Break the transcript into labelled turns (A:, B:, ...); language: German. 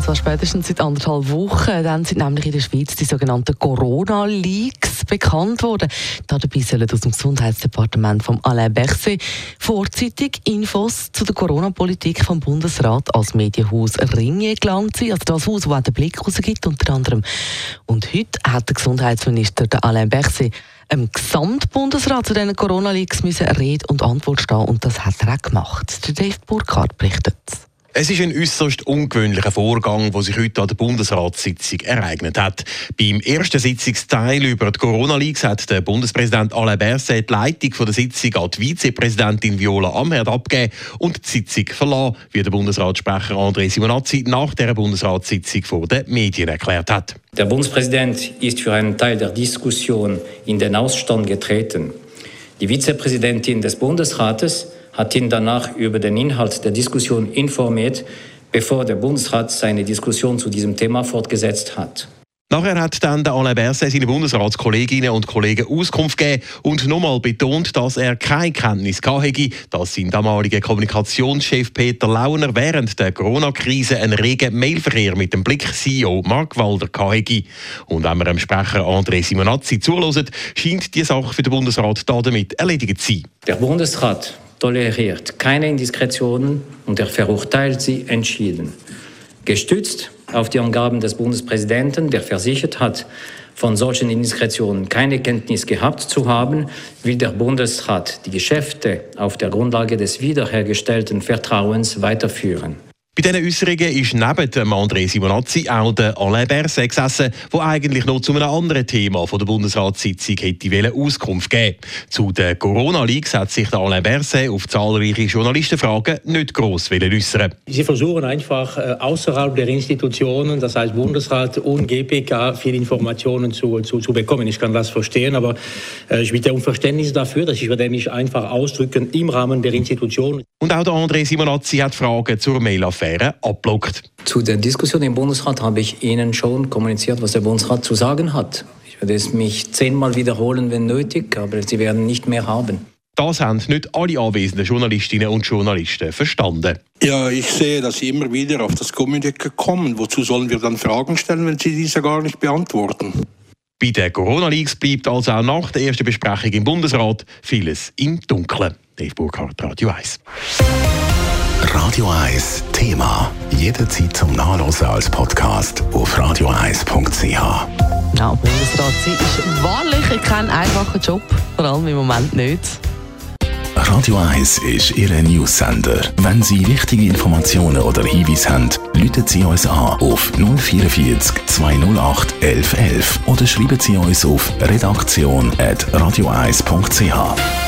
A: Und zwar spätestens seit anderthalb Wochen. Dann sind nämlich in der Schweiz die sogenannten Corona-Leaks bekannt worden. Dabei sollen aus dem Gesundheitsdepartement von Alain Berset vorzeitig Infos zu der Corona-Politik vom Bundesrat als Medienhaus Ringe gelangt sein. Also das Haus, das den Blick rausgibt, unter anderem. Und heute hat der Gesundheitsminister Alain Berset im Gesamtbundesrat zu diesen Corona-Leaks Rede und Antwort stehen und das hat er auch gemacht. Der Dave Burkhardt berichtet.
B: Es ist ein äußerst ungewöhnlicher Vorgang, der sich heute an der Bundesratssitzung ereignet hat. Beim ersten Sitzungsteil über die Corona-Leaks hat der Bundespräsident Alain Berset die Leitung der Sitzung an die Vizepräsidentin Viola Amherd abgegeben und die Sitzung verlassen, wie der Bundesratssprecher André Simonazzi nach der Bundesratssitzung vor den Medien erklärt hat.
C: Der Bundespräsident ist für einen Teil der Diskussion in den Ausstand getreten. Die Vizepräsidentin des Bundesrates hat ihn danach über den Inhalt der Diskussion informiert, bevor der Bundesrat seine Diskussion zu diesem Thema fortgesetzt hat.
B: Nachher hat dann der Alain Berset seine Bundesratskolleginnen und Kollegen Auskunft gegeben und nochmal betont, dass er keine Kenntnis hatte, dass sein damaliger Kommunikationschef Peter Launer während der Corona-Krise einen regen Mailverkehr mit dem Blick-CEO Mark Walder hatte. Und wenn man dem Sprecher André Simonazzi zulässt, scheint die Sache für den Bundesrat damit erledigt zu sein.
C: Der Bundesrat toleriert keine Indiskretionen und er verurteilt sie entschieden. Gestützt auf die Angaben des Bundespräsidenten, der versichert hat, von solchen Indiskretionen keine Kenntnis gehabt zu haben, will der Bundesrat die Geschäfte auf der Grundlage des wiederhergestellten Vertrauens weiterführen.
B: Bei diesen Äußerungen ist neben dem André Simonazzi auch der Alain Berset gesessen, der eigentlich noch zu einem anderen Thema von der Bundesratssitzung hätte Auskunft geben Zu den Corona-Leaks hat sich der Alain Berset auf zahlreiche Journalistenfragen nicht gross äußern
D: Sie versuchen einfach äh, außerhalb der Institutionen, das heißt Bundesrat und GPK, viele Informationen zu, zu, zu bekommen. Ich kann das verstehen, aber äh, ich bitte um Verständnis dafür, dass ich werde mich einfach ausdrücken im Rahmen der Institutionen.
B: Und auch der André Simonazzi hat Fragen zur Mail-Affäre Affäre abblockt.
C: Zu der Diskussion im Bundesrat habe ich Ihnen schon kommuniziert, was der Bundesrat zu sagen hat. Ich werde es mich zehnmal wiederholen, wenn nötig, aber Sie werden nicht mehr haben.
B: Das haben nicht alle anwesenden Journalistinnen und Journalisten verstanden.
E: Ja, ich sehe, dass Sie immer wieder auf das Kommuniqué kommen. Wozu sollen wir dann Fragen stellen, wenn Sie diese gar nicht beantworten?
B: Bei den Corona-Leaks bleibt also auch nach der ersten Besprechung im Bundesrat vieles im Dunkeln. Dave Burkhardt, Radio 1.
F: Radio 1 Thema. Jederzeit zum Nachlesen als Podcast auf radio1.ch.
A: Ja, Bundesrat ist wahrlich kein einfacher Job, vor allem im Moment nicht.
F: Radio 1 ist Ihre News-Sender. Wenn Sie wichtige Informationen oder Hinweise haben, rufen Sie uns an auf 044 208 1111 oder schreiben Sie uns auf redaktion.radio1.ch.